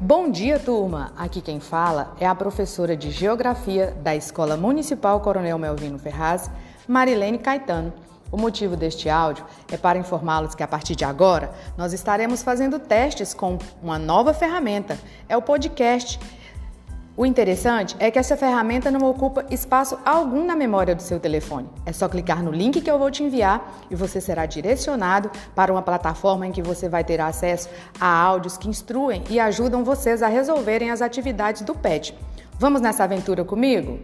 Bom dia, turma! Aqui quem fala é a professora de Geografia da Escola Municipal Coronel Melvino Ferraz, Marilene Caetano. O motivo deste áudio é para informá-los que a partir de agora nós estaremos fazendo testes com uma nova ferramenta, é o podcast o interessante é que essa ferramenta não ocupa espaço algum na memória do seu telefone. É só clicar no link que eu vou te enviar e você será direcionado para uma plataforma em que você vai ter acesso a áudios que instruem e ajudam vocês a resolverem as atividades do PET. Vamos nessa aventura comigo?